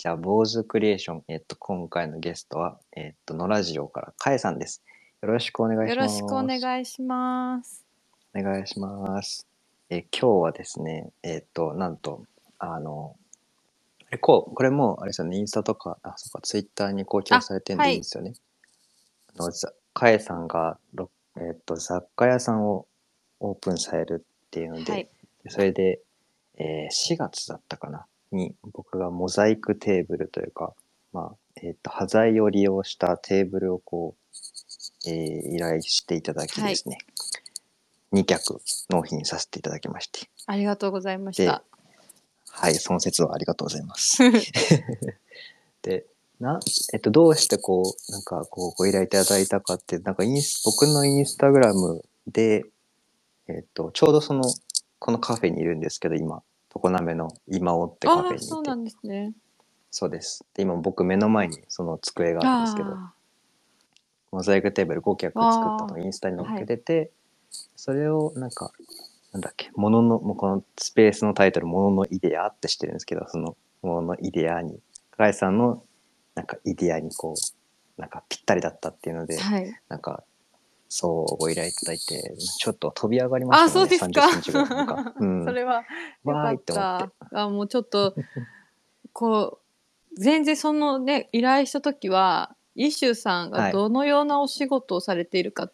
じゃあ、坊主クリエーション、えっと、今回のゲストは、えっと、のラジオからかえさんです。よろしくお願いします。よろしくお願いします。お願いします。え今日はですね、えっと、なんと、あの、あれこうこれも、あれですよね、インスタとか、あ、そうか、ツイッターに公表されてるんでいいんですよね。あの、ざかえさんが、ろえっと、雑貨屋さんをオープンされるっていうので、はい。それで、えー4月だったかなに僕がモザイクテーブルというか、まあえー、と端材を利用したテーブルをこう、えー依頼していただきですね、2脚納品させていただきましてありがとうございました。はいその説はありがとうございます。でな、えっと、どうしてこうなんかこうご依頼いただいたかってなんかインス僕のインスタグラムで、えっと、ちょうどそのこのカフェにいるんですけど今常滑の今尾ってカフェにいてそうなんですね。そうです。で今僕目の前にその机があるんですけど。あモザイクテーブル5脚作ったのをインスタに載っけてて、それをなんかなんだっけもののもうこのスペースのタイトル「もののイデア」ってしてるんですけどそのもののイデアに。高橋さんのなんかイデアにこうなんかぴったりだったっていうので、ーはい。なんかそうご依頼いただいてちょっと飛び上がりましたあ、そうですか。30センチぐらいなんか、うん、それはよかった。あ、もうちょっとこう全然そのね依頼した時はイシューさんはい。がどのようなお仕事をされているか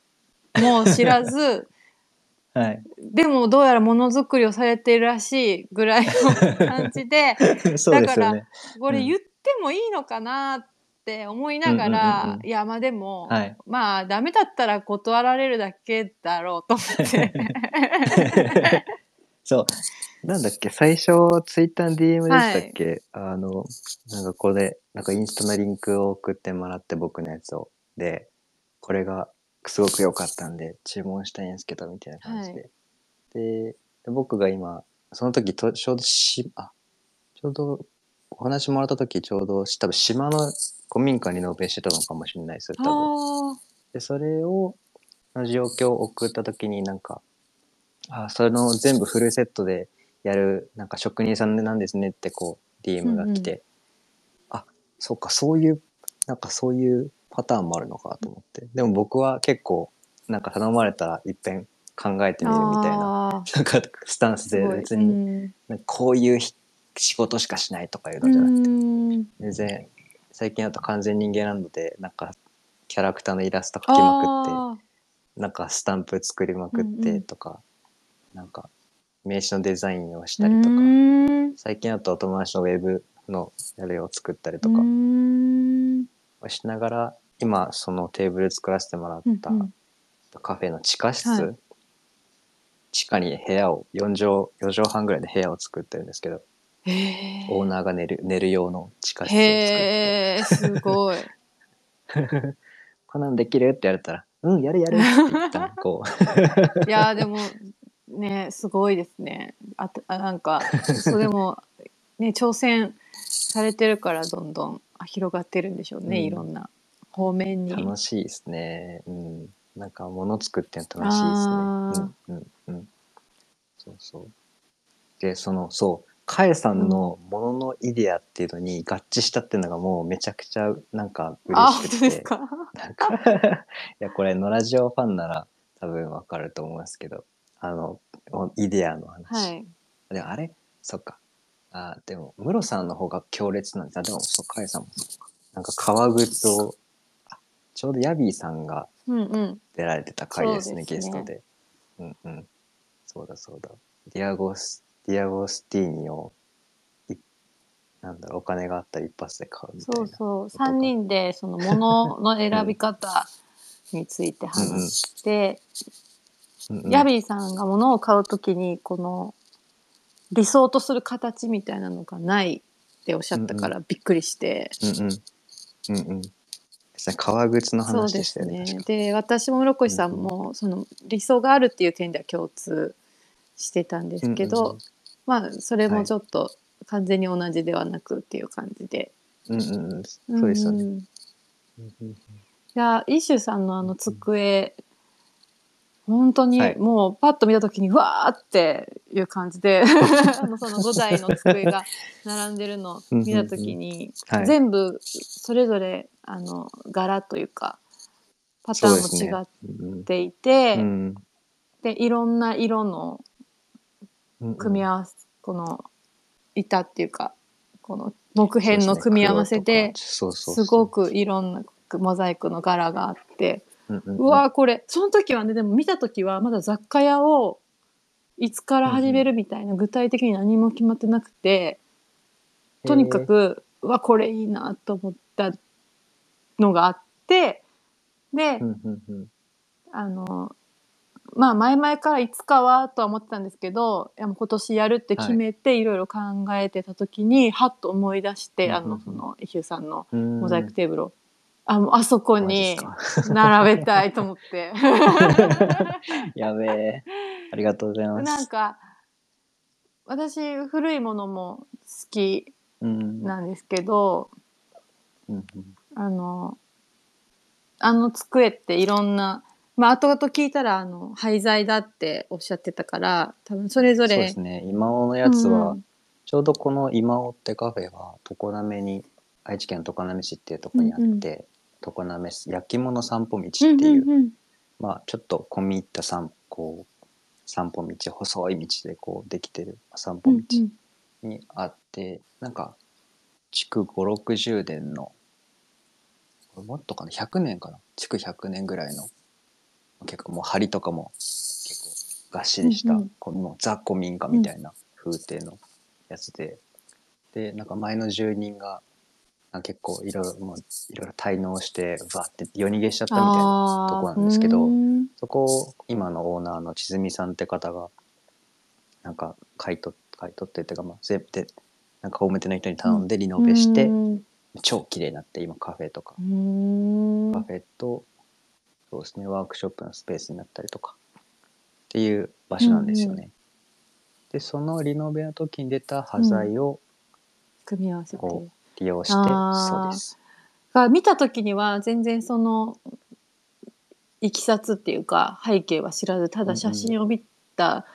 も知らず、はい。でもどうやらものづくりをされているらしいぐらいの感じで ですよね。これうん。言ってもいいのかなって思いながら、うんうんうん。うんいやまあでも、はい。まあダメだったら断られるだけだろうと思って。そう。なんだっけ、最初、ツイッターの DM でしたっけ、あの、なんかこれ、なんかインスタのリンクを送ってもらって、僕のやつを。で、これがすごく良かったんで、注文したいんですけど、みたいな感じで。でで、僕が今、その時と、ちょうどし、あ、ちょうど、お話もらった時、ちょうど、多分島の古民家に納品してたのかもしれないですよ、多分。あでそれをの状況を送った時になんかあその全部フルセットでやるなんか職人さんなんですねってこう DM が来て、あそっかそういうなんかそういうパターンもあるのかと思って。でも僕は結構なんか頼まれたらいっぺん考えてみるみたいななんかスタンスで別にうん。こういうひ仕事しかしないとかいうのじゃなくて。うん。全然最近だと完全人間なのでなんかキャラクターのイラスト描きまくってあなんかスタンプ作りまくっうんうん。てとか、なんか名刺のデザインをしーたりとか、うん。最近だと友達のウェブのやるを作ったりとうかしながら、今そのテーブル作らせてもらったうんうん。カフェの地下室、はい。地下に部屋を4畳4畳半ぐらいで部屋を作ってるんですけど、オーナーが寝る寝る用の地下室を作ってへえすごい こんなんできる？って言われたら「うんやるやる」って言ったら こういやーでもねすごいですねあとあなんかそれも ね挑戦されてるからどんどんあ広がってるんでしょうね、うんいろんな方面に楽しいですね。うん。なんか物作って楽しいですね。うんうんうん。そうそう。で、その、そう、カエさんのもののイデアっていうのに合致したっていうのがもうめちゃくちゃなんかあ嬉しくて。本当ですか？なんか いや、これ、ノラジオファンなら多分わかると思いますけど、あの、イデアの話。はいであれ？そっか。あでも、ムロさんの方が強烈なんです。あ、でも、そう、カエさんもそうか。なんか革靴を、あちょうどヤビーさんがうんうん出られてた回ですね、そうですねゲストで。うんうん。そうだそうだ。ディアゴス、ディアゴスティーニを、いなんだろう、お金があったら一発で買うみたいな。そうそうとか3人でそのものの選び方について話して、うんうんヤビーさんが物を買うときにこの理想とする形みたいなのがないっておっしゃったからびっくりして、うんうん。うんうん。ですね、革靴の話でしたよね。すね私も室越さんもその理想があるっていう点では共通してたんですけど、うんうんまあそれもちょっと完全に同じではなくっていう感じで、うんうんうん。そうですよね。んいうんうんやイシュさんのあの机本当にはい。もうパッと見た時にわーっていう感じで あのその5台の机が並んでるのを見た時にはい。全部それぞれあの柄というかパターンも違っうんていてうんでいろんな色のうん組み合わせこの板っていうかこの木片の組み合わせですごくいろんなモザイクの柄があって。うんうんうん。うわーこれその時はねでも見た時はまだ雑貨屋をいつから始めるみたいな具体的に何も決まってなくて、とにかくうわこれいいなと思ったのがあってで、うんうんうん。あのまあ前々からいつかはとは思ってたんですけどいやもう今年やるって決めていろいろ考えてた時にはっと思い出して、あのそのイヒューさんのうん。モザイクテーブルを、あもうあそこに並べたいと思って。やべえ。ありがとうございます。なんか私古いものも好きうん。なんですけどうんうん。あのあの机っていろんなまあ後々聞いたらあの廃材だっておっしゃってたから多分それぞそうでれすね。今尾のやつは、うん。ちょうどこの今尾ってカフェは常滑に愛知県常滑市っていうところにあって、常滑市焼き物散歩道ってうんいう、うんうんまあちょっと込み入った散こう散歩道細い道でこうできてる散歩道にあって、なんか築560年のもっとかな？100年かな？築100年ぐらいの結構もう梁とかも結構がっしりした、うんうん。このザ古民家みたいな風景のやつで、でなんか前の住人がなんか結構いろいろもういろいろ滞納してバーって夜逃げしちゃったみたいなとこなんですけどそこを今のオーナーの千純さんって方がなんか買い取買い取ってっていうかまあ全部でなんかホーム店の人に頼んでリノベして、うん超綺麗になって今カフェとか、うん。カフェとそうですね。ワークショップのスペースになったりとか。っていう場所なんですよね。でそのリノベの時に出た端材を組み合わせて。こ利用して、そうです。が見た時には全然そのいきさつっていうか背景は知らずただ写真を見た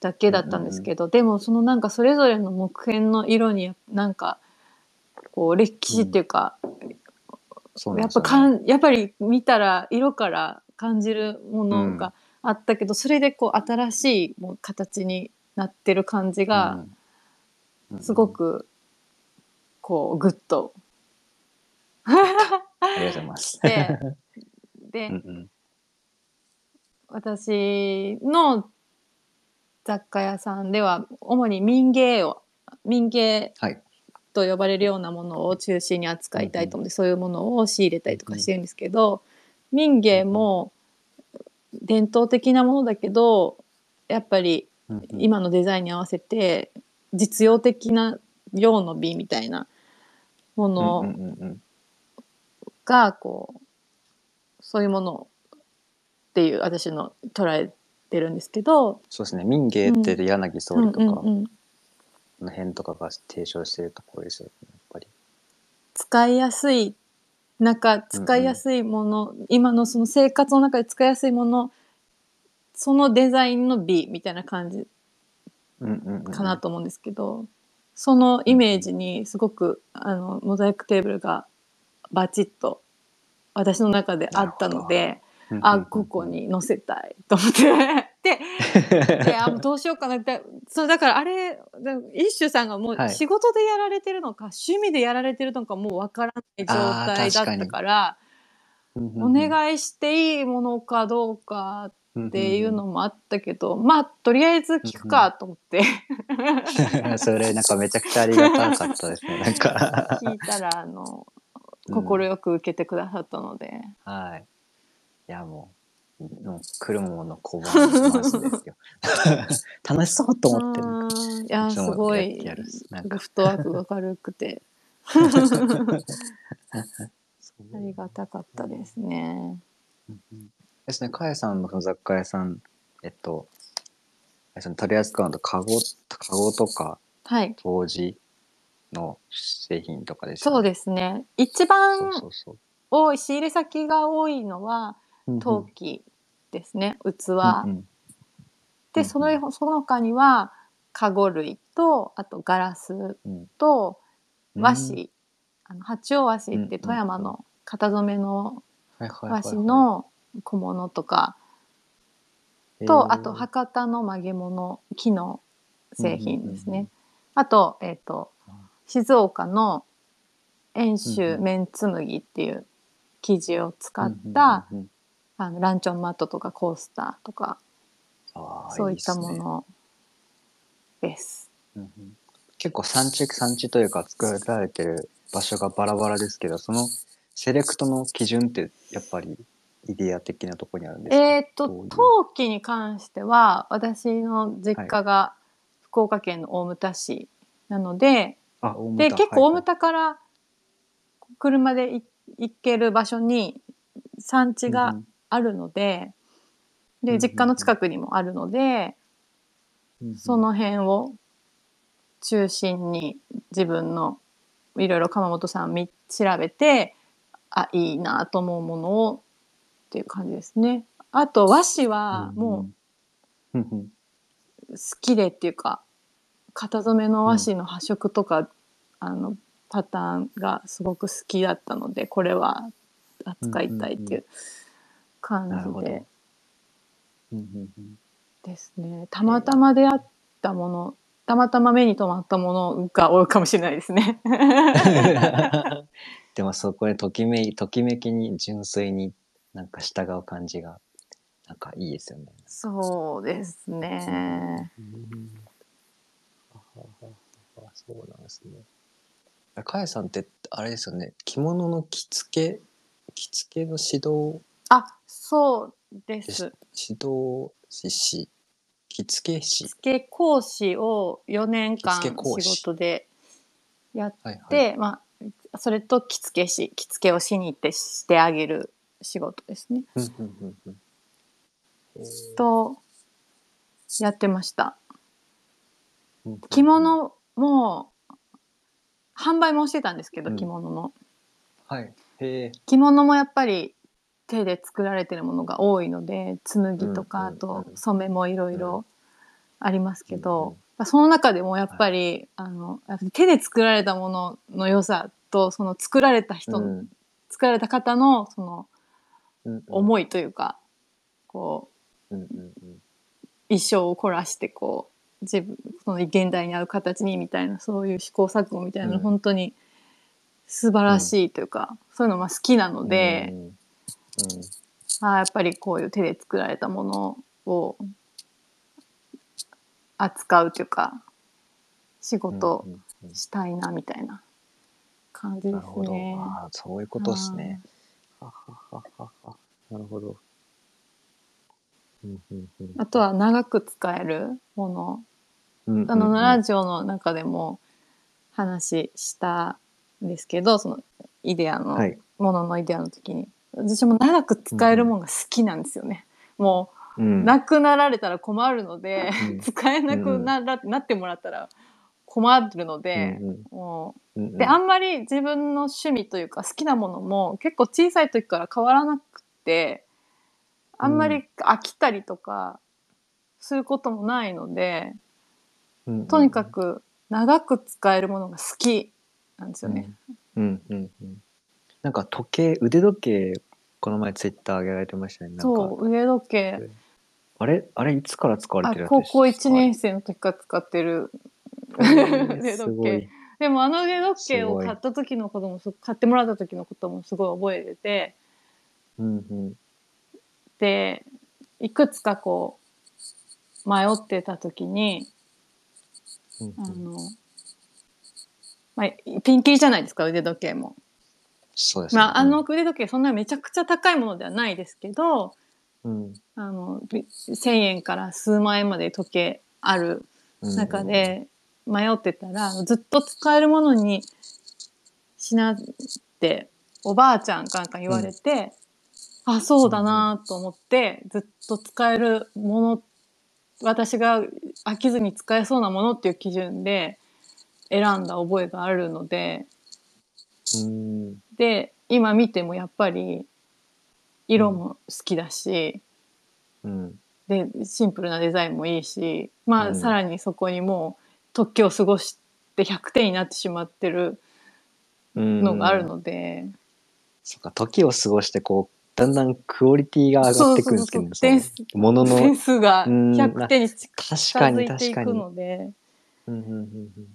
だけだったんですけど、でもそのなんかそれぞれの木片の色になんかこう歴史っていうか、やっぱそうなんですよね。かんやっぱり見たら色から感じるものがあったけど、それでこう新しいもう形になってる感じがうん。すごくこうグッと。ありがとうございます。でで、うんうん。私の雑貨屋さんでは主に民芸を民芸はい。と呼ばれるようなものを中心に扱いたいと思って、そういうものを仕入れたりとかしてるんですけど、民芸も伝統的なものだけどやっぱりうんうん。今のデザインに合わせて実用的な用の美みたいなもうんのうんうんうん。がこうそういうものっていう私の捉えてるんですけど、そうですね。民芸って柳総理とか、うんうんうん。この辺とかが提唱してるところですよね。やっぱり。使いやすい中使いやすいもの、今のその生活の中で使いやすいものそのデザインの美みたいな感じうんうんうんかなと思うんですけど、そのイメージにすごくあのモザイクテーブルがバチッと私の中であったので、うんうんうんあここに載せたいと思ってでであもうどうしようかなって。そうだからあれだ一種さんがもうはい。仕事でやられてるのか、趣味でやられてるのかもうわからない状態だったからお願いしていいものかどうかっていうのもあったけど、まあとりあえず聞くかと思って。う んそれなんかめちゃくちゃありがたかったですね。なんか。聞いたらあのうん。快く受けてくださったので、はい。いやもう、もう来るもの拒まずですよ。楽しそうと思ってる。うんいやすごいなんかフットワークが軽くて ありがたかったですね。ですね、かえさんの雑貨屋さん、えっと、その取り扱うのとカゴ、カゴとかはい当時の製品とかですそうね。ですね一番。多い仕入れ先が多いのは陶器ですね器、でそのその他にはカゴ類とあとガラスうん。とうん。和紙、あの八尾和紙っうんて富山の型染めの和紙の小物とか。と、あと博多の曲げ物木の製品ですね。あと,、えっと静岡の遠うん州うん。綿紬っていう生地を使っうんた、あのランチョンマットとかコースターとかあーそういったものです。うんうん。結構産地産地というか作られてる場所がバラバラですけどそのセレクトの基準ってやっぱりイデア的なところにあるんですか？えっ、とどういう？陶器に関しては私の実家が福岡県の大牟田市なので、あ大牟田。で結構大牟はい。田から車でい行ける場所に産地はいがあるので、うんうんで実家の近くにもあるので、うんうん。その辺を中心に自分のいろいろ鎌本さんみ調べてあいいなと思うものをっていう感じですね。あと和紙はもうん。うんう好きでっていうか型染めの和紙の発色とか、あのパターンがすごく好きだったのでこれは扱いたいっていう感なるほどじでうんうんうんですね。たまたま出会ったものたまたま目に留まったものが多いかもしれないですね。でもそこでときめいときめきに純粋になんか従う感じがなんかいいですよね。そうですね。あそうなんですね。かやさんってあれですよね着物の着付け着付けの指導あ、そうでですす。指導師着付け師着付け講師を4年間仕事でやっはいはいて、まあ、それと着付け師、着付けをしに行ってしてあげる仕事ですね。と、やってました。うんうん着物も、販売もしてたんですけど、うん着物の。はいへえ着物もやっぱり手で作られてるものが多いので紬とか、うんあとうん。染めもいろいろありますけど、その中でもやっぱり、あの手で作られたものの良さとその作られた人、うん。作られた方のそのうん思いというか、こう一生を凝らしてこう自分その現代に合う形にみたいなそういう試行錯誤みたいなの、うん。本当に素晴らしいというか、そういうのまあ好きなので。うんうんあーやっぱりこういう手で作られたものを扱うというか仕事したいなみたいな感じでなるほど。すね。ああ、そういうことですね。ははははは。なるほど。うんうんうんあとは長く使えるもの、あのラジオの中でも話したんですけどそのイデアの、はい。もののイデアの時に私も長く使えるものが好きなんですよね。もう。うんなくなられたら困るので、うん使えなくなら、なってもらったら困るので、うんもうんうんうであんまり自分の趣味というか好きなものも結構小さい時から変わらなくてあんまり飽きたりとかすることもないので、うんうんとにかく長く使えるものが好きなんですよね。うんうんうん。なんか時計、腕時計、この前ツイッター上げられてましたね。なんかそう腕時計。あれ？あれいつから使われあてるやつ高校1年生生の時から使ってる。腕す時計。でもあの腕時計を買った時のこともす買ってもらった時のこともすごい覚えてて。うんうん。でいくつかこう迷ってた時にうんうん。あの、まあ、ピンキリじゃないですか腕時計も。そうですね。まあ、あの腕時計そんなめちゃくちゃ高いものではないですけどうん、あのび1,000円から数万円まで時計あるうん。中、で迷ってたらずっと使えるものにしなっておばあちゃんかなんか言われて、あそうだなと思ってずっと使えるもの私が飽きずに使えそうなものっていう基準で選んだ覚えがあるのでうんで今見てもやっぱり色も好きだし、うん。でシンプルなデザインもいいし、まあうん。さらにそこにもう時を過ごして100点になってしまってるうん。のがあるので、そっか、時を過ごして、こう、だんだんクオリティが上がってくるんですけどね、そうそうそうもの。の、点数がうん。100点に近確かづにいていく確かに。のでうんうんうんうん。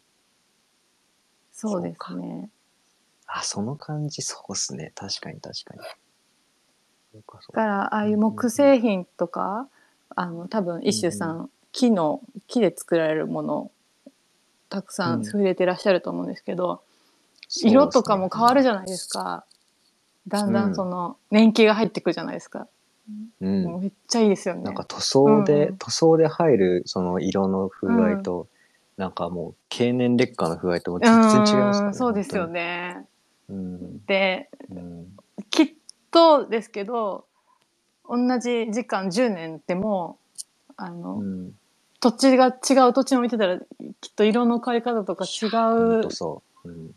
そうですね。あ、その感じ、そうっすね。確かに確かに。そうかそうかだからああいう木製品とか、あの多分一種さん、木の木で作られるものをたくさうんん触れてらっしゃると思うんですけど、色とかも変わるじゃないですか。だんだんその年季が入ってくるじゃないですか。うん。もうめっちゃいいですよね。なんか塗装で、うんうん塗装で入るその色の風合いと、なんかもう経年劣化の風合いとも全然違いますからね。うんそうですよね。でうんきっとですけど同じ時間10年でもあの、うん。土地が違う土地を見てたらきっと色の変わり方とか違うう。うん。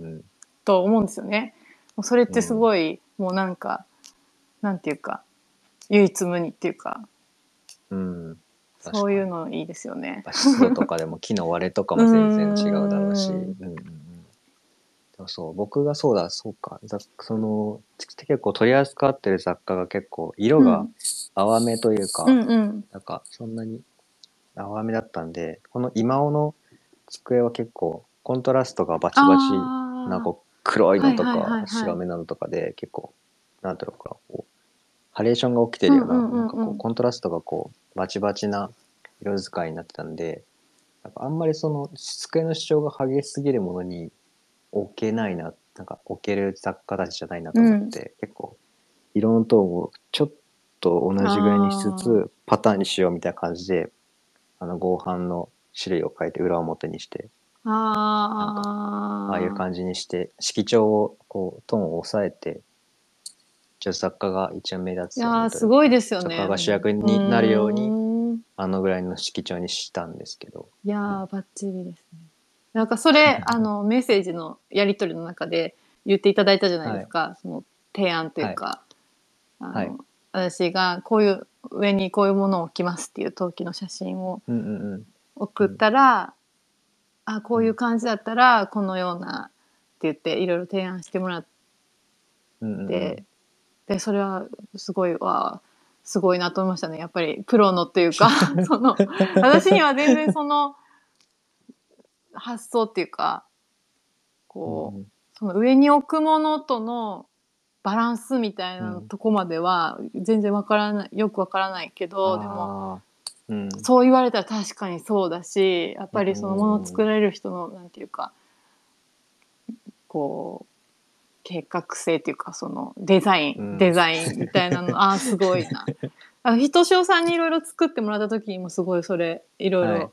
うん。と思うんですよね。それってすごい、もうなんかなんていうか唯一無二っていうかうん。そういうのいいですよね湿度とかでも木の割れとかも全然違うだろうし。う うんそう僕がそうだそうか。ざその結構取り扱ってる雑貨が結構色がうん。淡めというか、うんうん。なんかそんなに淡めだったんでこの今尾の机は結構コントラストがバチバチあー。なんか黒いのとはいはいはいはい。か白めなのとかで結構なんていうのかなこうハレーションが起きてるような,、うんうんうんうん。なんかこうコントラストがこうバチバチな色使いになってたんでなんかあんまりその机の主張が激しすぎるものに置けないななんか置ける雑貨たちじゃないなと思って、結構色のトーンをちょっと同じぐらいにしつあつパターンにしようみたいな感じであの合板の種類を変えて裏表にしてあーああいう感じにして色調をこうトーンを抑えて一応作家が一応目立ついやすごいですよね。作家が主役になるようにに。あのぐらいの色調にしたんですけどいやーバッチリですね。なんかそれあのメッセージのやり取りの中で言っていただいたじゃないですか、その提案というか、あのはい私がこういう上にこういうものを置きますっていう陶器の写真をうんうんうん。送ったら、あこういう感じだったらこのようなって言っていろいろ提案してもらって。うんうんうん。ででそれはすごいわすごいなと思いましたね。やっぱりプロのっていうか その私には全然その発想っていうかこう、うん。その上に置くものとのバランスみたいなうん。とこまでは全然わからないよくわからないけど、でもうん。そう言われたら確かにそうだしやっぱりそのものを作られる人のなんていうかこう計画性っていうかそのデザイン、うん。デザインみたいなの ああすごいな。あのひとしおさんにいろいろ作ってもらった時にもすごいそれいろいろ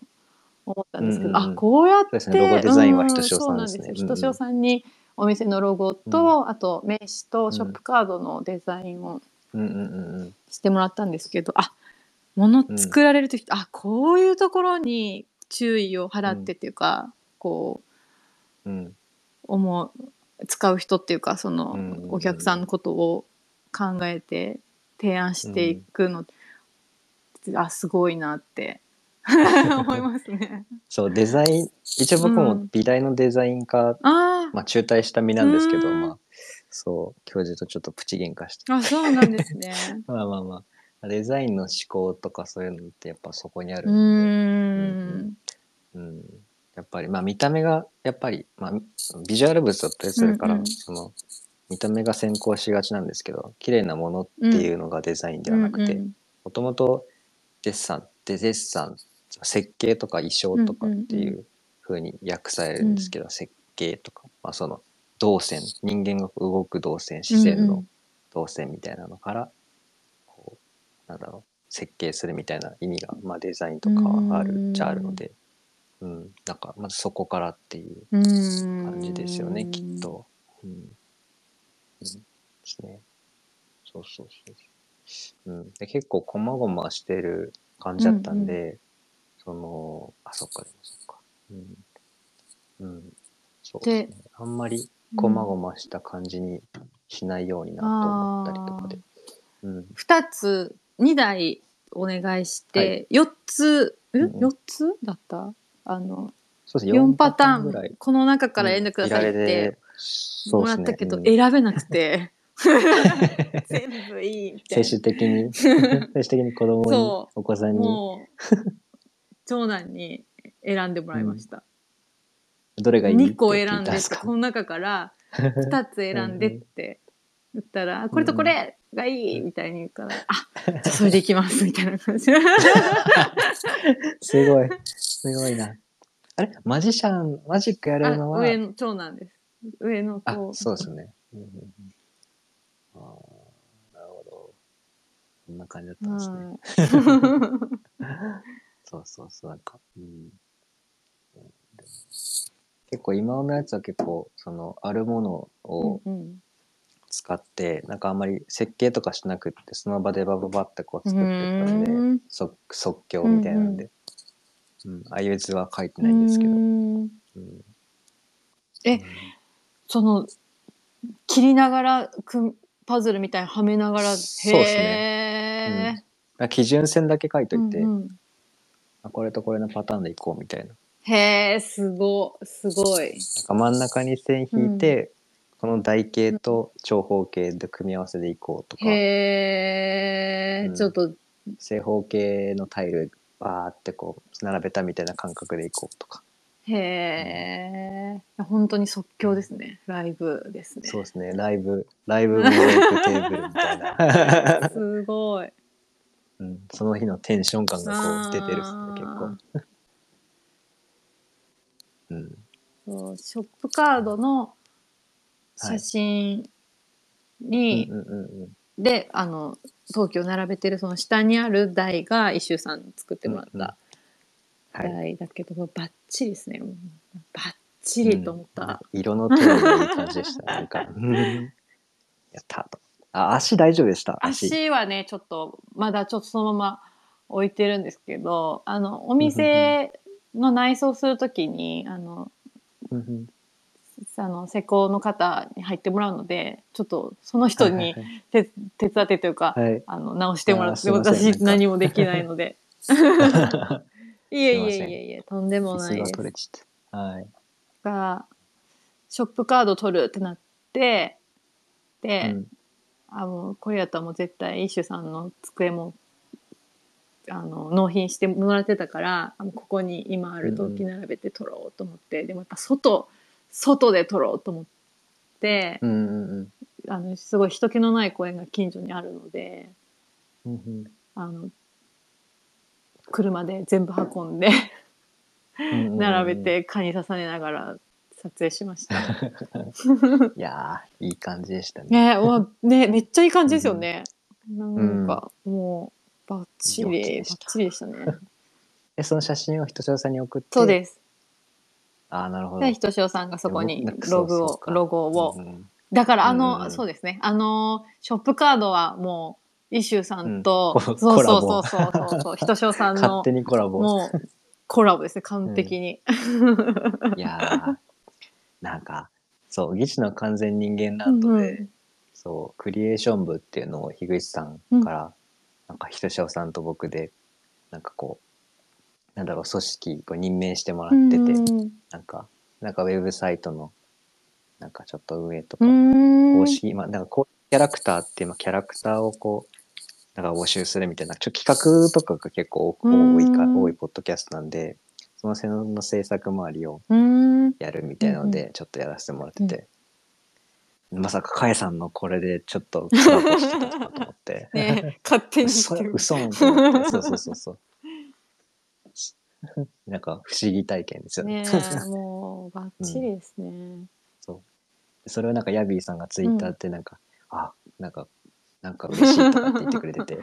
思ったんですけど、うんうんうん。あこうやってねロゴデザインはうひとしおさんですね。ひとしおさんにお店のロゴと、あと名刺とショップカードのデザインをうん。うんうんうんしてもらったんですけどあ物作られる時、あこういうところに注意を払ってっていうか、こううん。思う使う人っていうかその、うんうんうん。お客さんのことを考えて提案していくの、あすごいなって 思いますね。そうデザイン一応僕も美大のデザイン科、あー、まあ、中退した身なんですけど、うん。まあそう教授とちょっとプチ喧嘩して。あそうなんですね。まあまあまあ。デザインの思考とかそういうのってやっぱそこにあるうーん。ん。うん、やっぱりまあ見た目がやっぱり、まあ、ビジュアル物だったりするから、うんうん。その見た目が先行しがちなんですけど綺麗なものっていうのがデザインではなくてうんもともとデッサンってデッサン設計とか衣装とかっていう風に訳されるんですけど、設計とか、まあ、その動線人間が動く動線視線の動線みたいなのから、こうなんだろう設計するみたいな意味が、まあ、デザインとかはあるっちゃあるので、うん、なんかまずそこからっていううんうん感じですよね、きっ。と。うん、うん、ですね。そうそうそうそう。うん、で結構こまごましてる感じだったんで、そのあそっかでもそっか。うん、うん、そうですね。あんまりこまごました感じにしないようになと思ったりとかで。うん、二つ2台お願いしはて、4つ、え？うん。うん ?4 つだった？あの、そうですね。4パターン。ぐらい。この中から選んでくださいってうもらったけど、うん。選べなくて。全部いいみたい 最終的に、最終的に子供にそ、お子さんなに、長男に選んでもらいました、どれがいい？2個選んでこの中から 2つ選んでって言ったら、これとこれがいいみたいに言うから、あ、じゃあそれでいきますみたいな感じ。すごい。すごいな。あれ？マジシャン、マジックやるのは、あ上の長男です。上のあ子。、そうですね。うんうんうんあーなるほど。こんな感じだったんですね。はいそうそうそう、なんか、うん。結構今のやつは結構、その、あるものをうんうん。使って、なんかあんまり設計とかしなくって、その場でバババってこう作ってったんで、うん。即即興みたいなんで、うん。ああいう図は書いてないんですけど。うんうん。えうん。その切りながらくんパズルみたいにはめながらそうっすへー。あ基準線だけ書いといて、うんうんあこれとこれのパターンでいこうみたいな。へえすごすごい。なんか真ん中に線引いて、この台形と長方形で組み合わせでいこうとか、へえ、うん。ちょっと。正方形のタイルバーってこう並べたみたいな感覚でいこうとか。へえ本当に即興ですね。ライブですね。そうですね。ライブ、ライブモークテーブルみたいな。すごいうん、その日のテンション感がこう出てるね、結構。うん。そうショップカードの写真に、うんうんうんうん。であの東京並べてるその下にある台が一周さんに作ってもらっうんうんたはい。台だけど、もうバッチリですねバッチリと思った、うん色のトーンがいい感じでした。なんか、うんやったと。あ、足大丈夫でした？足。足はねちょっとまだちょっとそのまま置いてるんですけどあのお店の内装するときにあのあの施工の方に入ってもらうのでちょっとその人にはい手手伝ってというか、はい。はい。あの直してもらって私何もできないので。は いえいえすいえいえとんでもないです。がショップカード取るってなってで、うんあもうこれやったらもう絶対イシュさんの机もあの納品してもらってたからここに今ある陶器並べて取ろうと思って、でもやっぱ外外で取ろうと思って、うんうんあのすごい人気のない公園が近所にあるのでうんうん。あの車で全部運んでうんうんうん。並べて蚊に刺されながら撮影しました。いやーいい感じでしたね。ねうわねめっちゃいい感じですよね。なんか、もうバッチ良きリバでしたッチリでしたね。えその写真をひとしおさんに送って？そうです。ああなるほど。でひとしおさんがそこにログをロゴを、うんうんだからあうんの、うんうんそうですねあのショップカードはもうイシューさんと、うんコそうそうそうそうそうそうひとしおさんの 勝手にコラボ。もうコラボですね完璧に。いやーなんかそう技師の完全人間ランドで、うんそうクリエーション部っていうのを樋口さんから、なんかひとしおさんと僕でなんかこうなんだろう組織こう任命してもらってて、うんなんかなんかウェブサイトのなんかちょっと運営とか、うん。公式まあなんかこうキャラクターっていうまあキャラクターをこうなんか募集するみたいなちょっと企画とかが結構多いか多いポッドキャストなんでその辺の制作周りをうん。やるみたいなので、ちょっとやらせてもらってて、まさかかえさんのこれでちょっとコラボしてたとかと思って、ね勝手に嘘嘘んと思ってそうそうそうそう。なんか不思議体験ですよね。もうバッチリですね。それをなんかヤビーさんがツイッターってなんか、あなんかなんか嬉しいとかって言ってくれてて。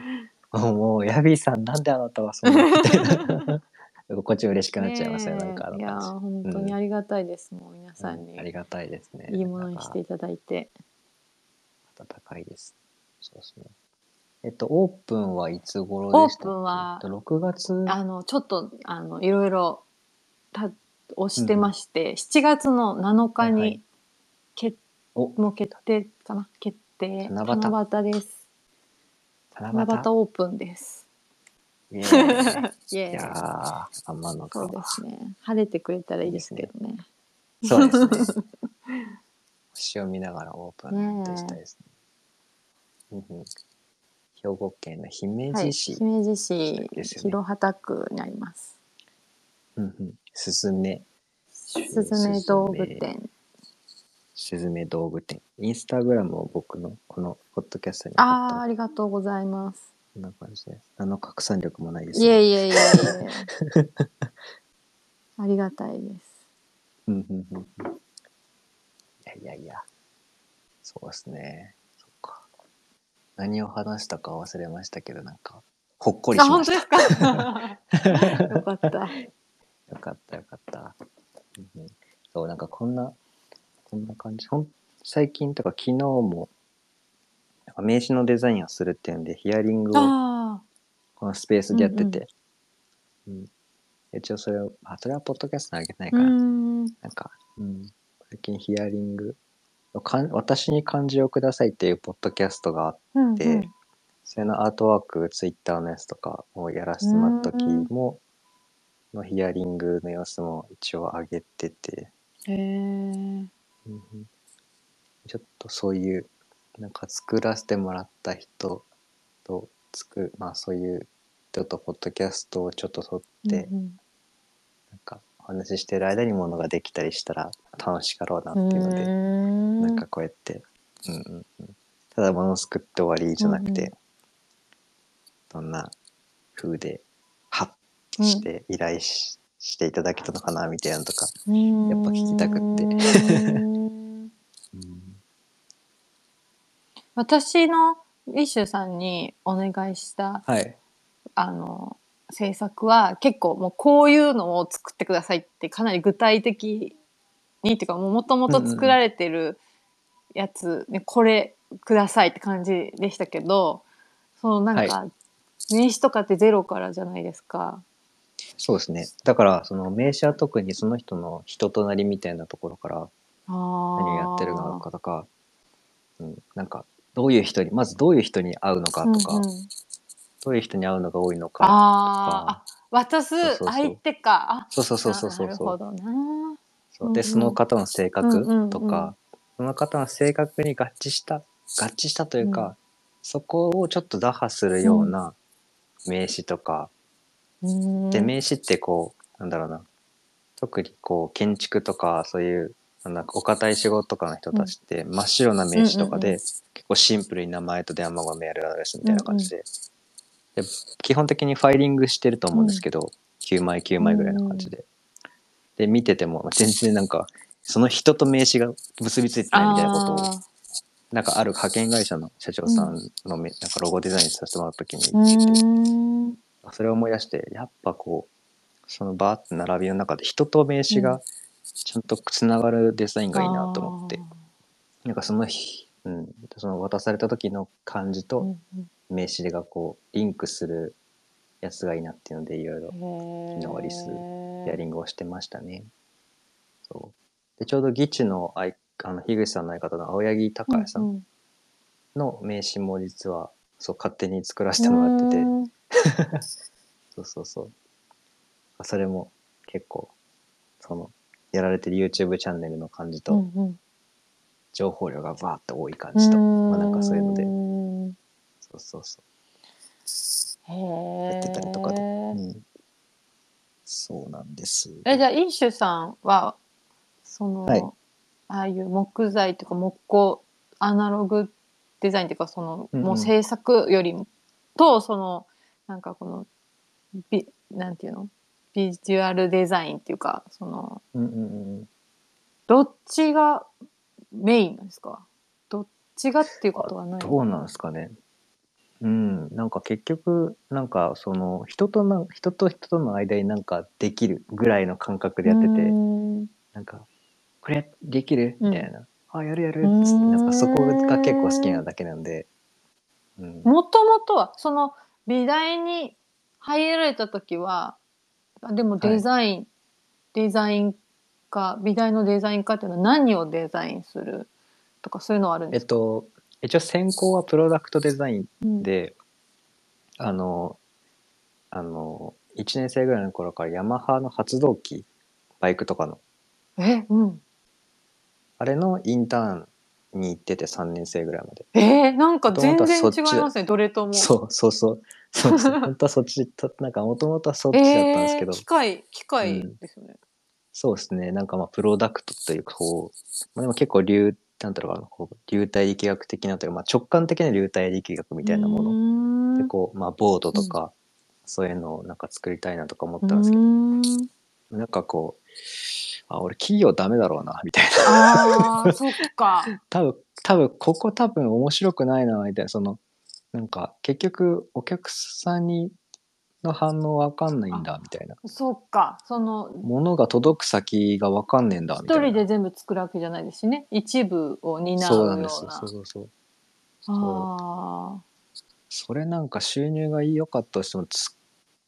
も うもうヤビーさんなんであなたはそんなみたいなこっち嬉しくなっちゃいますねなんかいや感本当にありがたいです、もう皆さんに、うんありがたいですね。いいものにしていただいて。温かいです。そうですね。えっと、オープンはいつ頃でしたオープンはえっと6月？あのちょっとあのいろいろた押してまして、7月の7日に、はいはい。決おもう決定かな？決定。七夕。です。七夕オープンです。いやー、天の川そうで。すね。晴れてくれたらいいですけどね。そうですね。星を見ながらオープンでしたいですね。うんうん兵庫県の姫はい、路市。姫路市ですよね広畑区にあります。うんうんすずめ、すずめ動物園。すずめ動物園。インスタグラムを僕のこのポッドキャストに貼ああ、ありがとうございます。こんな感じです。何の拡散力もないですいえいえいえいえ。ありがたいです。うんうんうんうんいやいやいや。そうですね。そっか。何を話したか忘れましたけど、なんか、ほっこりあ、しま本当した。ですか？よかった。よかったよかった。うんうんそう、なんかこんな、こんな感じ。ほん最近とか昨日も、名刺のデザインをするっていうんで、ヒアリングをあこのスペースでやってて、うん一応それを、あ、それはポッドキャストにあげてないか。な。ん。なんか、うん、最近ヒアリングかん私に漢字をくださいっていうポッドキャストがあって、うんでそれのアートワーク、ツイッターのやつとかをやらせてもらった時も、のヒアリングの様子も一応上げてて、へえ。うんうん。ちょっとそういう、なんか作らせてもらった人とつく、まあそういう人とポッドキャストをちょっと撮って、うんなんかお話ししてる間にものができたりしたら楽しかろうなっうんていうので、うん。なんかこうやって、うんうん。うん、ただものを作って終わりじゃなくて、うんうどんな風でハッとして依頼し,、していただけたのかなみたいなのとか、うん。やっぱ聞きたくって。うん私のリッシュさんにお願いしたはい。あの制作は結構もうこういうのを作ってくださいってかなり具体的にっていうかもともと作られてるやつ、ねこれくださいって感じでしたけどそのなんか、名刺とかってゼロからじゃないですか。そうですね。だからその名刺は特にその人の人となりみたいなところから何何をやってるのかとか、うん、なんかどういう人にまずどういう人に会うのかとか、うんうん。どういう人に会うのが多いのかあーあ渡すそうそうそう。相手か。あそうそうそうそうそう。なるそうほどな。そう。でうんうん。その方の性格とか、その方の性格に合致した合致したというか、うん。そこをちょっと打破するような名詞とか、うん。で名詞ってこうなんだろうな。特にこう建築とかそういうなんかお堅い仕事とかの人たちって真っ白な名詞とかで、うんうんうん。結構シンプルに名前と電話番号メールアドレスみたいな感じで,、で基本的にファイリングしてると思うんですけど、9枚9枚ぐらいの感じで。で見てても全然なんかその人と名刺が結びついてないみたいなことをあなんかある派遣会社の社長さんのめ、なんかロゴデザインさせてもらった時にー言ってそれを思い出してやっぱこうそのバーって並びの中で人と名刺うん。がちゃんとつながるデザインがいいなと思って、なんかその日、うん、その渡された時の感じと名刺がこうリンクするやつがいいなっていうのでいろいろ昨日リスヒアリングをしてましたね。そう。でちょうどギチのあいあの樋口さんの相方の青柳隆也さうんん。の名刺も実はそう勝手に作らせてもらってて、うん そうそうそう。それも結構そのやられてる YouTube チャンネルの感じとうんうん。情報量がバーって多い感じと、まあなんかそういうので。ん。そうそうそへー。やってたりとかで。うん、そうなんです。えじゃあインシュさんはその、はい。ああいう木材とか木工アナログデザインっていうかその、うんうん。もう制作よりもとそのなんかこのビなんていうの？ビジュアルデザインっていうかそのうんうんうんどっちがメインなんですか？どっちがっていうことはないどうなんですかね。うんなんか結局なんかその人とな人と人との間になんかできるぐらいの感覚でやっててうん。なんかこれできる？うん。みたいな、あやるやる。っつってなんかそこが結構好きなだけなんで、うん、もともとはその美大に入られた時はあでもデザイン、デザイン科美大のデザイン科っていうのは何をデザインするとかそういうのはあるんえですか、っと一応専攻はプロダクトデザインうん。で、あのあの1年生ぐらいの頃からヤマハの発動機バイクとかの。え、うん。あれのインターンに行ってて3年生ぐらいまで。えー、なんか全然違いますね、どれとも。そうそうそう。そうそう。本当はそっちとなんかもともとはそっちだったんですけど、えー機械、機械ですよね。そうですね。なんかまあプロダクトというかこう、まあ、でも結構流なんだろうなこう流体力学的なというか、まあ、直感的な流体力学みたいなもの。のでこう、まあ、ボードとか、そういうのをなんか作りたいなとか思ったんですけど、うん。なんかこうあ俺企業ダメだろうなみたいなああ、そっか。多分多分ここ多分面白くないなみたいなそのなんか結局お客さんにの反応わかんないんだみたいなそっか。その、物が届く先がわかんねえんだみたいな一人で全部作るわけじゃないですしね。一部を担うそうな。なんですよそうそうそうあそれなんか収入が良かったとしてもつ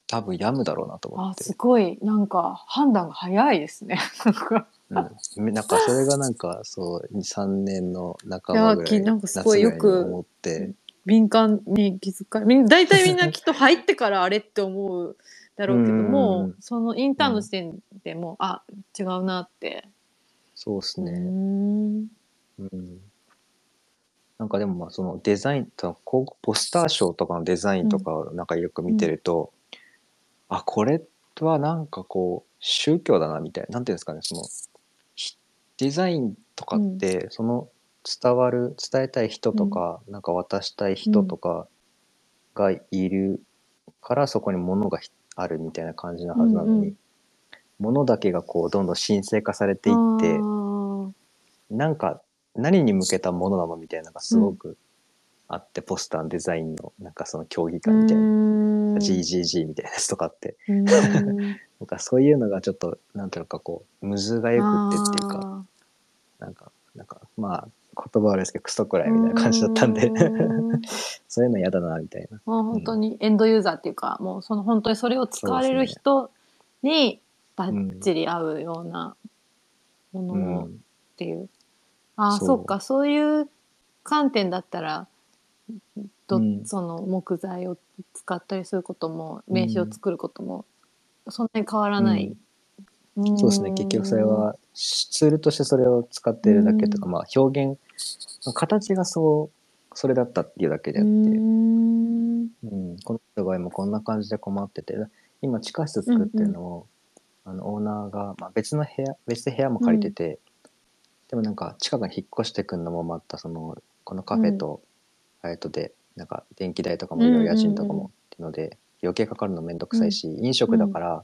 多分病むだろうなと思って。すごい、なんか判断が早いですね。なんかうん、なんかそれがなんかそう3年の半ばぐらいきなんかすごいよく思って。敏感に気遣い大体みんなきっと入ってからあれって思うだろうけど うん。もそのインターンの時点でもう、あ違うなって。そうですね、ん。うん、なんかでもまあそのデザインとこうポスター賞とかのデザインとかをなんかよく見てると、あこれはなんかこう宗教だなみたいななんていうんですかねそのひデザインとかってその伝わる伝えたい人とか、なんか渡したい人とかがいるからそこに物がひあるみたいな感じなはずなのに、うんうん物だけがこうどんどん神聖化されていってなんか何に向けたものなのみたいなのがすごくあって、ポスターのデザインのなんかその競技会みたいな、GGG みたいなやつとかって。なんかそういうのがちょっとなんていうのかこうむずがよくってっていうかあなんかなんかまあ言葉悪いですけどクソくらいみたいな感じだったんで。そういうの嫌だなみたいな。もう本当にエンドユーザーっていうか、もうその本当にそれを使われる人にバッチリ合うようなもうのをっん、ていう。ああ、そうそっか、そういう観点だったら、どうん。その木材を使ったりすることも、名刺を作ることも、そんなに変わらない。そうですね。結局それはツールとしてそれを使ってるだけとか、まあ表現形がそうそれだったっていうだけであうって。うん、この人の場合もこんな感じで困ってて今地下室作ってるのを、あのオーナーが、まあ、別の部屋別で部屋も借りてて、でもなんか近くに引っ越してくるのもまたそのこのカフェと、えっとでなんか電気代とかもいろいろ家賃とかうんうんうんもっていうので余計かかるのめんどくさいし、飲食だから、や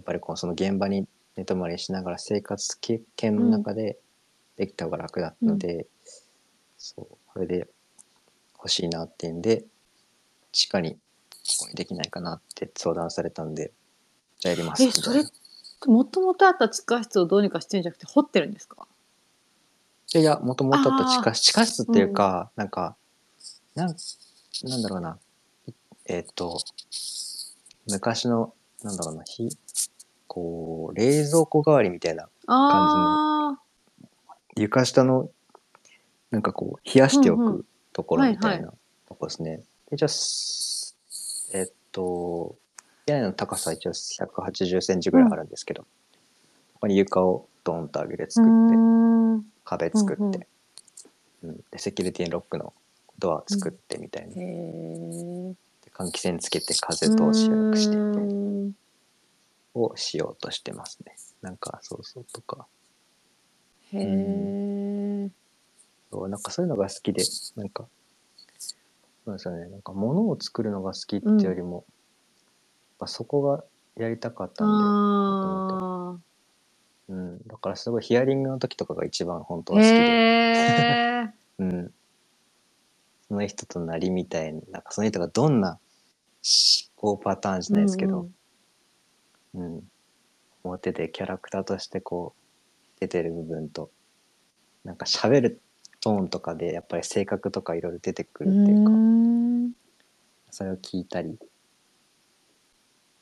っぱりこうその現場に寝泊まりしながら生活経験の中でできた方が楽だったので、そうそれで欲しいなっていうんで地下にできないかなって相談されたんでじゃあやります。え、みたいなもともとあった地下室をどうにかしてるんじゃなくて、掘ってるんですか？いやいやもともとあった地あ下地下室っていうか、なんかなんなんだろうな。えっ、と昔のなんだろうな。ひこう冷蔵庫代わりみたいなあ床下のなんかこう冷やしておうんうくところみたはいい。なとこですね。でじゃあすえっと屋根の高さは一応180センチぐらいあるんですけど、ここに床をドンと上げてあ。作って、ん。壁作って、ううんん。でセキュリティロックのドア作ってみたいな、へえ。で換気扇つけて風通しよくしてうみたいな。ーん。をしようとしてますね。なんかそうそうとか。へえ。そうなんかそういうのが好きでなんか。そうですよね。なんか物を作るのが好きっていうよりも、やっぱそこがやりたかったんあで、うん、だからすごいヒアリングの時とかが一番本当あ。は好きで、へえ。うん、その人となりみたいななんかその人がどんな思考パターンじゃないですけど、うん表でキャラクターとしてこう出てる部分となんか喋るトーンとかでやっぱり性格とかいろいろ出てくうるっていうか、ん。それを聞いたり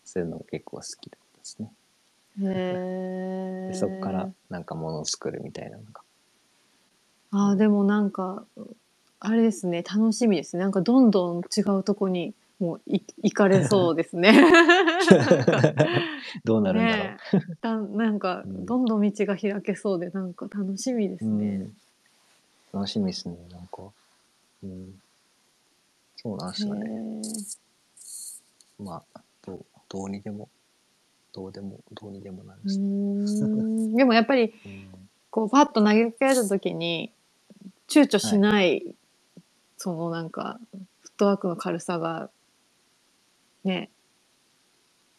するのが結構好きだったですね。へえ。でそこからなんか物を作るみたいなのが。ああ、でもなんか、あれですね、楽しみですね。なんかどんどん違うとこにもうい行かれそうですね。どうなるんだろう。ねなんかうんどんどん道が開けそうでなんか楽しみですね。うん楽しみですね、なんか。うん。そうなんですよね。まあ、どう、どうにでも、どうでも、どうにでもなるうし。ーん でもやっぱりうんこうパッと投げかけた時に躊躇しない、そのなんかフットワークの軽さがね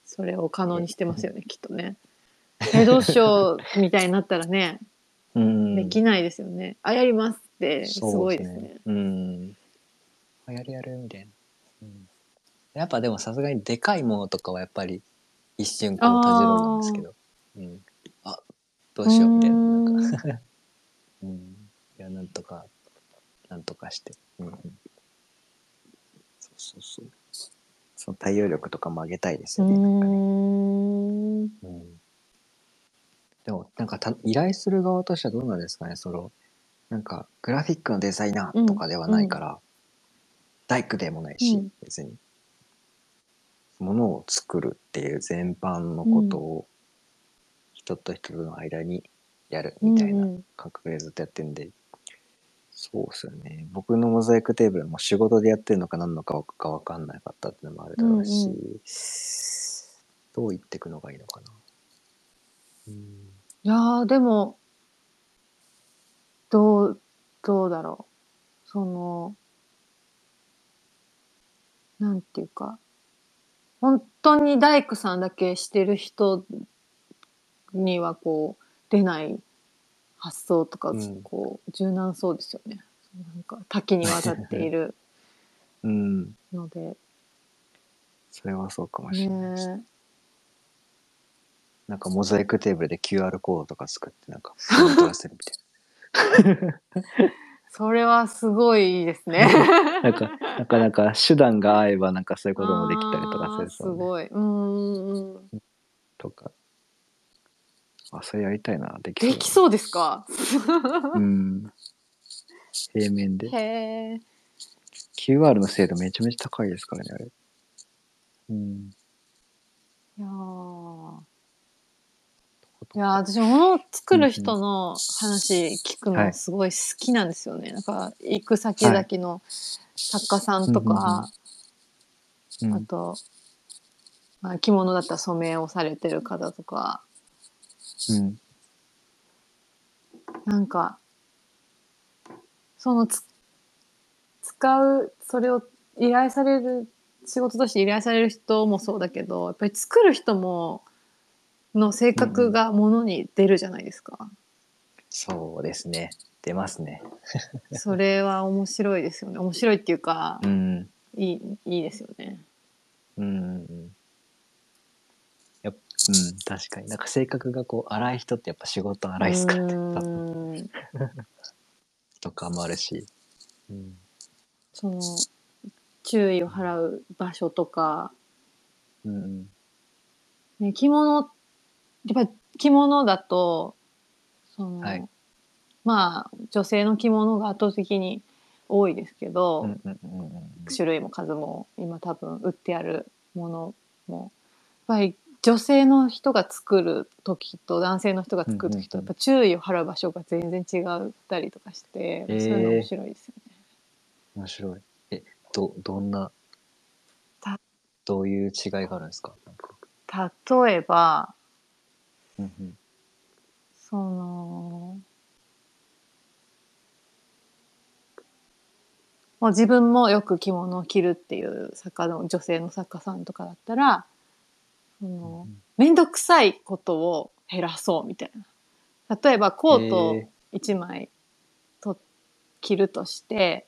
それを可能にしてますよねきっとね。えどうしようみたいになったらね、うん。できないですよね。あやりますってすごいですね。うん。あやるやるみたいな。うん、やっぱでもさすがにでかいものとかはやっぱり一瞬こうたじろぐんですけど。うん。あ、どうしようみたいな。なんか。う ん。いや、なんとか、なんとかして。うんうん。そうそうそう。その対応力とかも上げたいですうよね。なんかね。うん。でもなんかた依頼する側としてはどうなんですかねそのなんかグラフィックのデザイナーとかではないから、大工でもないし、うん。別に。ものを作るっていう全般のことを人と人との間にやるみたいなうんうん。感覚でずっとやってるんで、そうですよね。僕のモザイクテーブルも仕事でやってるのか何のかか分かんなかったっていうのもあるだろうし、うんどう言っていくのがいいのかな。うん。いやーでもどうどうだろう。そのなんていうか。本当に大工さんだけしてる人にはこう出ない発想とか、うんこう柔軟そうですよねなんか多岐にわたっている うん、のでそれはそうかもしれないです。ねなんかモザイクテーブルで QR コードとか作ってなんか読み取らせるみたい それはすごいですね。な。なんか、なかなか手段が合えばなんかそういうこともできたりとかするあーすそう、ね、ごい。うんうんうん。とか。あ、それやりたいな。できそう。できそうですか？うん。平面で。へえ。QR の精度めちゃめちゃ高いですからね、あれ。うん。いやーいやー私物を作る人の話聞くはいのすごい好きなんですよね。なんか行く先々の作家さんとか、うんあと、まあ、着物だったら染めをされてる方とかうん。なんかそのつ使うそれを依頼される仕事として依頼される人もそうだけどやっぱり作る人もの性格がものに出るじゃないですか。そうですね。出ますね。それは面白いですよね。面白いっていうかう、ん。いいいいですよね。うんうん確かに。なんか性格がこう荒い人ってやっぱ仕事荒いですからね。多とかもあるし。うん。その注意を払う場所とか、うんうん。ね、着物やっぱり着物だとその、はいまあ女性の着物が圧倒的に多いですけど、うんうんうんうん種類も数も今多分売ってあるものもやっぱり女性の人が作る時と男性の人が作る時とやっぱ注意を払う場所が全然違ったりとかして、そういうの面白いですよね。面白い。え、ど、どんなた、どういう違いがあるんですか？例えばうんうんそのもう自分もよく着物を着るっていう作家の女性の作家さんとかだったらその面倒くさいことを減らそうみたいな。例えばコートへ1枚と着るとして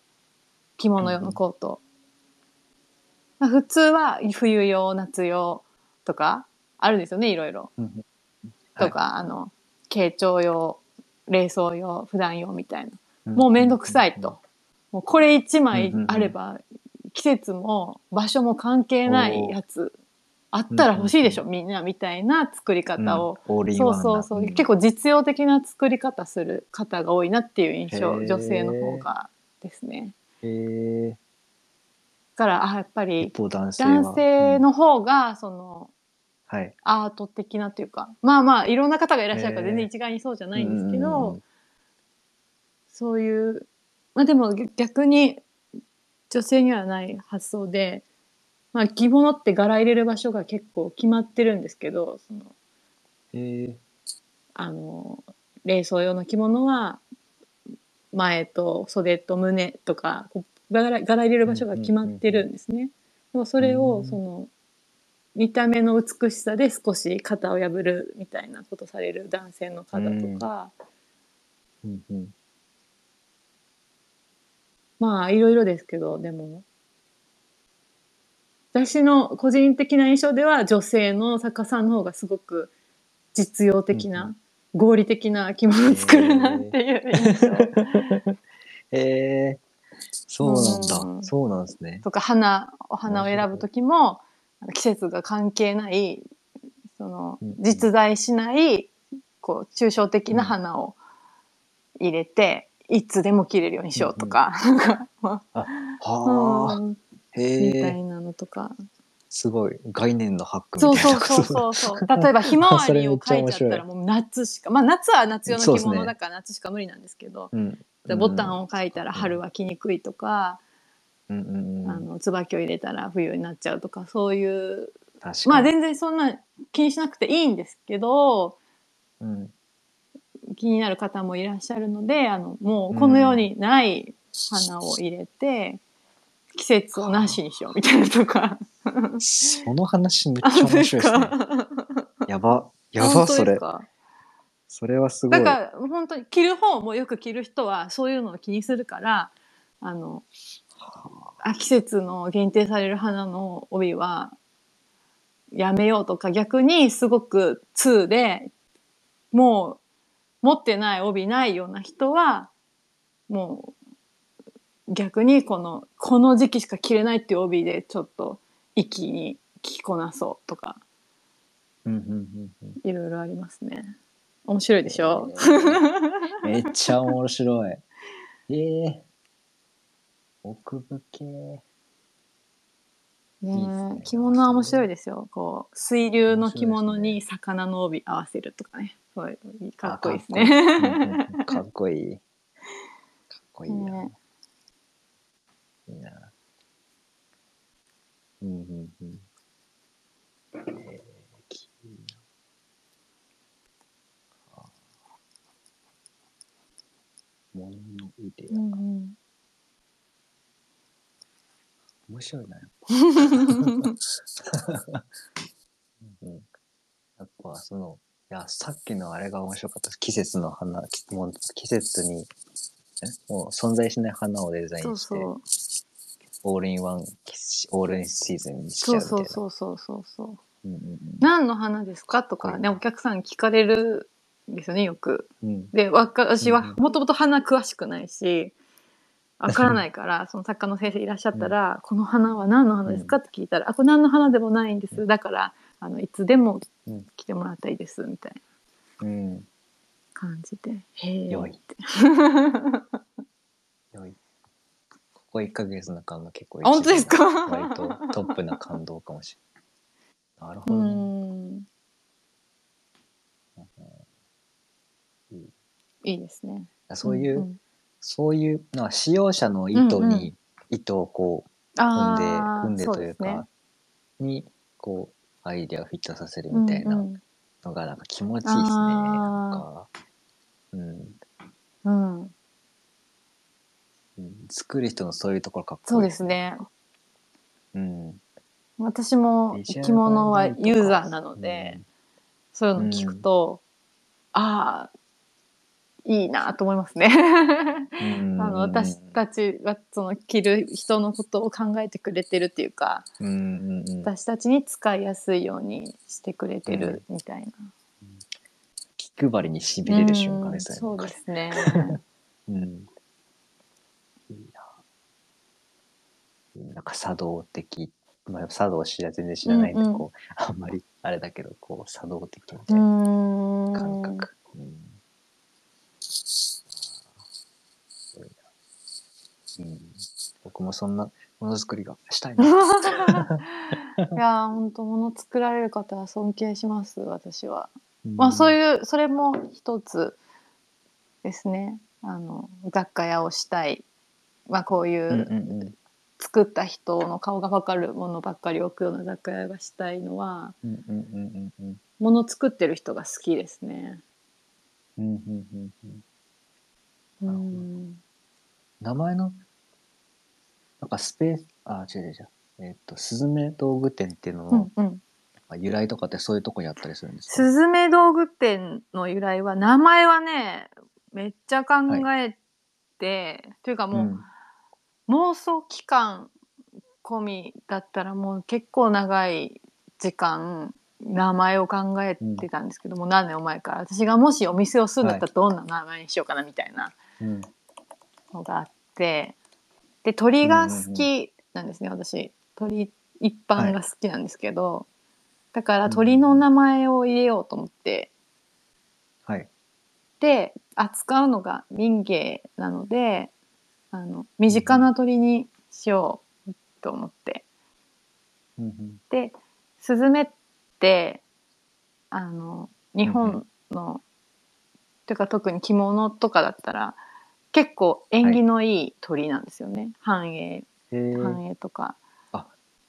着物用のコート、まあ、普通は冬用夏用とかあるんですよねいろいろ。とか、あの慶長用冷蔵用普段用みたいな。はいもうめん。どくさいと。もうこれ1枚あれば季節も場所も関係ないやつあったら欲しいでしょ、みんなみたいな作り方を、うんそうそうそう、ん。結構実用的な作り方する方が多いなっていう印象女性の方がですね。へえからあやっぱり男性の方がそのうん。はい。アート的なというか。まあまあいろんな方がいらっしゃるから全然一概にそうじゃないんですけど、うんうんうん。そういうまあでも逆逆に女性にはない発想で、まあ、着物って柄入れる場所が結構決まってるんですけどそのえあの冷装用の着物は前と袖と胸とかこう柄柄入れる場所が決まってるんですね。でもそれうんをその見た目の美しさで少し型を破るみたいなことされる男性の方とか、ーうんうん。まあいろいろですけどでも私の個人的な印象では女性の作家さんの方がすごく実用的な、うん合理的な着物を作るなっていう印象。えー、そうなんだ、うん。そうなんですね。とか花お花を選ぶ時も季節が関係ないそのうん実在しないこう抽象的な花を入れて、いつでも着れるようにしようとか、なんかまはああ、うんみたいなのとか。すごい概念のハックそうみたいな。そうそうそうそう 例えばひまわりを描いちゃったらもう夏しかまあ夏は夏用の着物だから夏しか無理なんですけど、うん、でボタンを、を描いたら春は着にくいとか、うんうんうん、あの椿を入れたら冬になっちゃうとかそういうまあ全然そんな気にしなくていいんですけどうん、気になる方もいらっしゃるのであのもうこの世にない花を入れて、季節をなしにしようみたいなとか。その話めっちゃ面白いですね。やば、やば、それ。それはすごい。だから本当に着る方もよく着る人はそういうのを気にするからあのあ季節の限定される花の帯はやめようとか逆にすごく通でもう持ってない帯ないような人はもう逆にこのこの時期しか着れないっていう帯でちょっと一気に着こなそうとかうんうんうんうんいろいろありますね。面白いでしょ、めっちゃ面白い。ええ奥深け。ね着物は面白いですよ。こう水流の着物に魚の帯合わせるとかね。そういうかっこいいですあかっこいいかっこいい。かっこいいな。ねいいな。うんうんうん。えー、きいいなあー物の腕うんうん面白いな、やっぱ。うんうんやっぱその、いや、さっきのあれが面白かった。季節の花、きもう季節に、えもう存在しない花をデザイそうンして、そうオールインワン、オールインシーズンにしちゃそううみたいな。そうそうそうそうそう。うんうん何の花ですか？とかね、お客さん聞かれるんですよね、よく。うんうんで、私はもともと花詳しくないし、わからないから、その作家の先生いらっしゃったら、この花は何の花ですか？って聞いたら、あ、これ何の花でもないんです。だから、あの、いつでもうん来てもらったらいいです、みたいなうん。感じで。へえ。良い 良い。ここ1ヶ月の間の結構あ本当ですか？割とトップな感動かもしれない。なるうほどね。ん。いいですね。そういう、んんそういう、なんか使用者の意図に、うんうん糸をこう、踏んで、踏んでというそですねか、に、こう、アイデアをフィットさせるみたいなのが、なんか気持ちいいですね。なんか、うん。うん、うん作る人のそういうところかっこいい。そうです。ね。うん。私も着物はユーザーなので、そういうの聞くと、ああいいなと思いますね。うん、あの私たちがその着る人のことを考えてくれてるっていうかうんうんうん、私たちに使いやすいようにしてくれてるみたいな。気配りにしびれる瞬間ですよね。うんそうですね。うん。いいな。なんか茶道的、まあ、茶道知ら全然知らないんで、うんうんこう、あんまりあれだけど、こう、茶道的みうたいな感覚。うんうん、僕もそんなものづくりがしたいな。いやー本当物作られる方は尊敬します私は。まあそうういうそれも一つですねあの雑貨屋をしたい、まあ、こういん。う作った人の顔が分かるものばっかり置くような雑貨屋がしたいのはうんうんうんうん物作ってる人が好きですね。うんうんうんうん。名前のなんかスペースあ違う違う違う。えっ、とスズメ道具店っていうのうのんうん、由来とかってそういうとこにあったりするんですか？スズメ道具店の由来は名前はねめっちゃ考えて、というかもう、ん妄想期間込みだったらもう結構長い時間名前を考えてたんですけども、何年も前から私がもしお店をするんだったらどんな名前にしようかなみたいなうん。のがあってで鳥が好きなんですね、私。鳥一般が好きなんですけど、だから鳥の名前を入れようと思って、はい。で扱うのが民芸なのであの身近な鳥にしようと思って。でスズメってあの日本の、というか特に着物とかだったら結構縁起のいい鳥なんですよね、繁栄繁栄とか。あ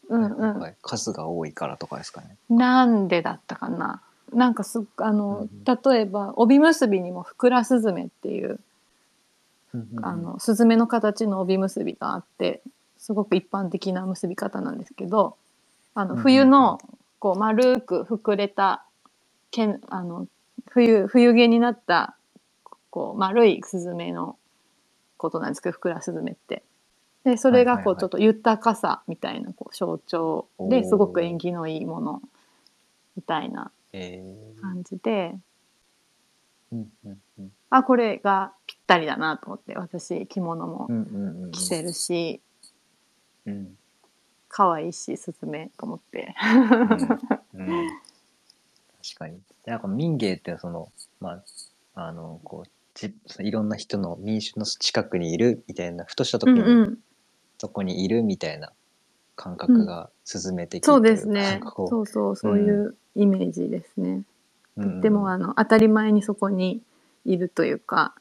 うんうん、はい数が多いからとかですかね。なんでだったかな。なんかすあの、うん例えば帯結びにもふくらすずめっていうあのスズメの形の帯結びがあってすごく一般的な結び方なんですけどあの冬のこう丸く膨れたけんあの冬冬毛になったこう丸いスズメのことなんですけどふくらスズメって。でそれがこうちょっと豊かさみたいなこう象徴ですごく縁起のいいものみたいなえー。感じで。うんうんうんあこれがぴったりだなと思って私着物も着せるし。うん可愛いしスズメと思って。うんうん確かに。でなんか民芸ってそのまああのこうじいろんな人の民衆の近くにいるみたいなふとした時にうんうん、そこにいるみたいな感覚が進めてきてそうですねそうそうそういうイメージですね。うんもあの当たり前にそこにいるというか、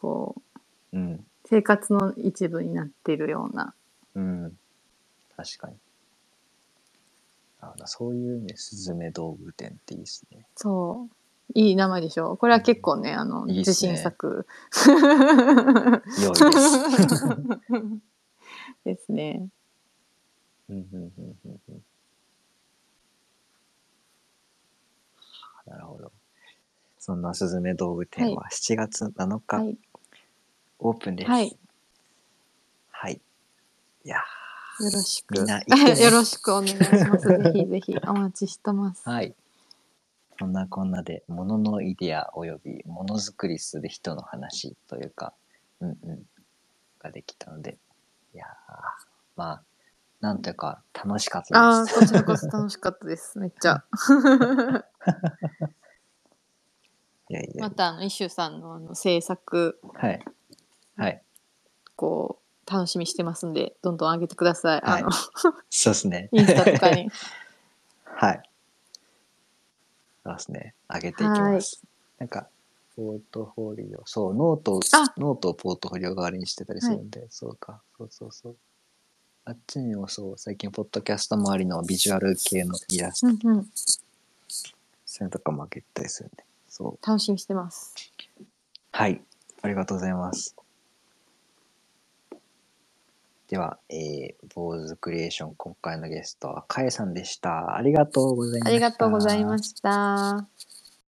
こううん生活の一部になっているような。うん確かに。あそういうねスズメ道具店っていいですね。そう。いい名前でしょ？これは結構ね、あの、自いいっすね信作。良いです。ですね。うんうんうんうんうんなるほど。そんなスズメ道具店は7月7日、はい。オープンです。はい。はい。いやよろしく。みんな行ってね よろしくお願いします。ぜひぜひお待ちしてます。ーはい。そんなこんなで、もののイデアおよびものづくりする人の話というか、うんうん、ができたので、いやーまあ、なんというか楽しかったああ、です。こちらこそ楽しかったです。めっちゃ。いやいやま、たあのイシュさんのあの制作はい。はい。こう楽しみしてますんでどんどん上げてください。はいあのそうですね。インスタとかに。はい。そうですね。上げていきます。なんか、ポートフォリオ、そう、ノートをあ、ノートをポートフォリオ代わりにしてたりするんで、そうか、そうそうそう。あっちにもそう、最近、ポッドキャスト周りのビジュアル系のイラスト、うんうん、そういうのとかも上げたりするんで、そう。楽しみにしてます。はい。ありがとうございます。では、えー、坊主クリエーション、今回のゲストは、かえさんでした。ありがとうございました。ありがとうございました。